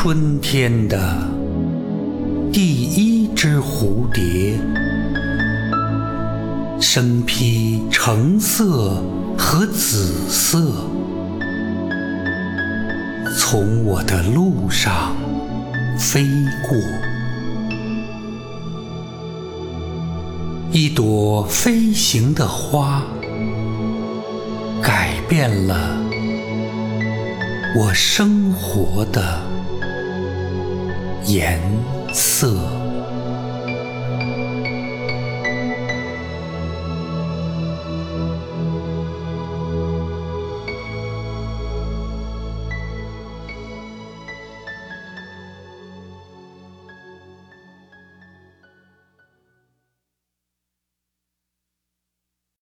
春天的第一只蝴蝶，身披橙色和紫色，从我的路上飞过。一朵飞行的花，改变了我生活的颜色。